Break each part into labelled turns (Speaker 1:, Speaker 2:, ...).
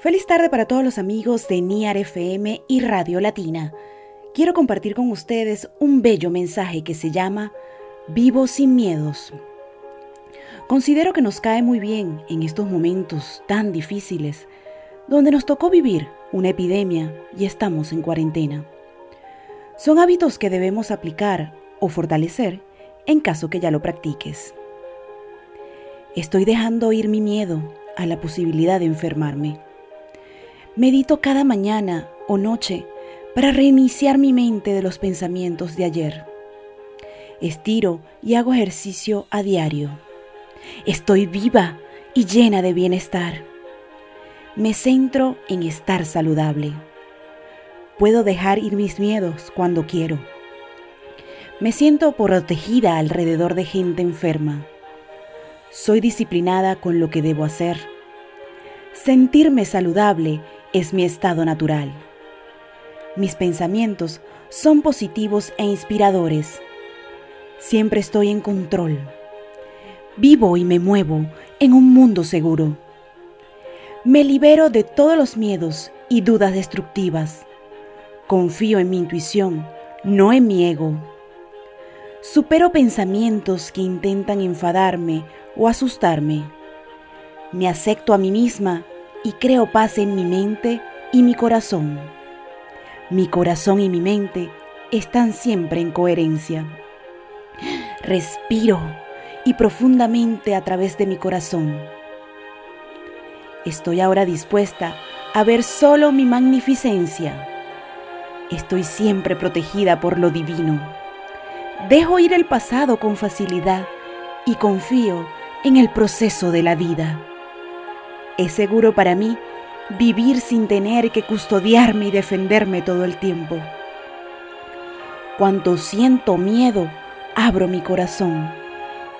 Speaker 1: Feliz tarde para todos los amigos de NIAR FM y Radio Latina. Quiero compartir con ustedes un bello mensaje que se llama Vivo sin miedos. Considero que nos cae muy bien en estos momentos tan difíciles, donde nos tocó vivir una epidemia y estamos en cuarentena. Son hábitos que debemos aplicar o fortalecer en caso que ya lo practiques. Estoy dejando ir mi miedo a la posibilidad de enfermarme Medito cada mañana o noche para reiniciar mi mente de los pensamientos de ayer. Estiro y hago ejercicio a diario. Estoy viva y llena de bienestar. Me centro en estar saludable. Puedo dejar ir mis miedos cuando quiero. Me siento protegida alrededor de gente enferma. Soy disciplinada con lo que debo hacer. Sentirme saludable es mi estado natural. Mis pensamientos son positivos e inspiradores. Siempre estoy en control. Vivo y me muevo en un mundo seguro. Me libero de todos los miedos y dudas destructivas. Confío en mi intuición, no en mi ego. Supero pensamientos que intentan enfadarme o asustarme. Me acepto a mí misma y creo paz en mi mente y mi corazón. Mi corazón y mi mente están siempre en coherencia. Respiro y profundamente a través de mi corazón. Estoy ahora dispuesta a ver solo mi magnificencia. Estoy siempre protegida por lo divino. Dejo ir el pasado con facilidad y confío en el proceso de la vida. Es seguro para mí vivir sin tener que custodiarme y defenderme todo el tiempo. Cuando siento miedo, abro mi corazón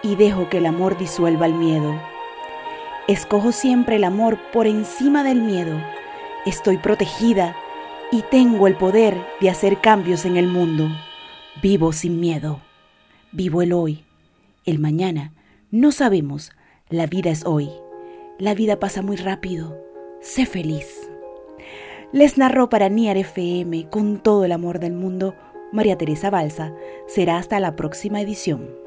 Speaker 1: y dejo que el amor disuelva el miedo. Escojo siempre el amor por encima del miedo. Estoy protegida y tengo el poder de hacer cambios en el mundo. Vivo sin miedo. Vivo el hoy. El mañana no sabemos. La vida es hoy. La vida pasa muy rápido. Sé feliz. Les narró para Niar FM con todo el amor del mundo María Teresa Balsa. Será hasta la próxima edición.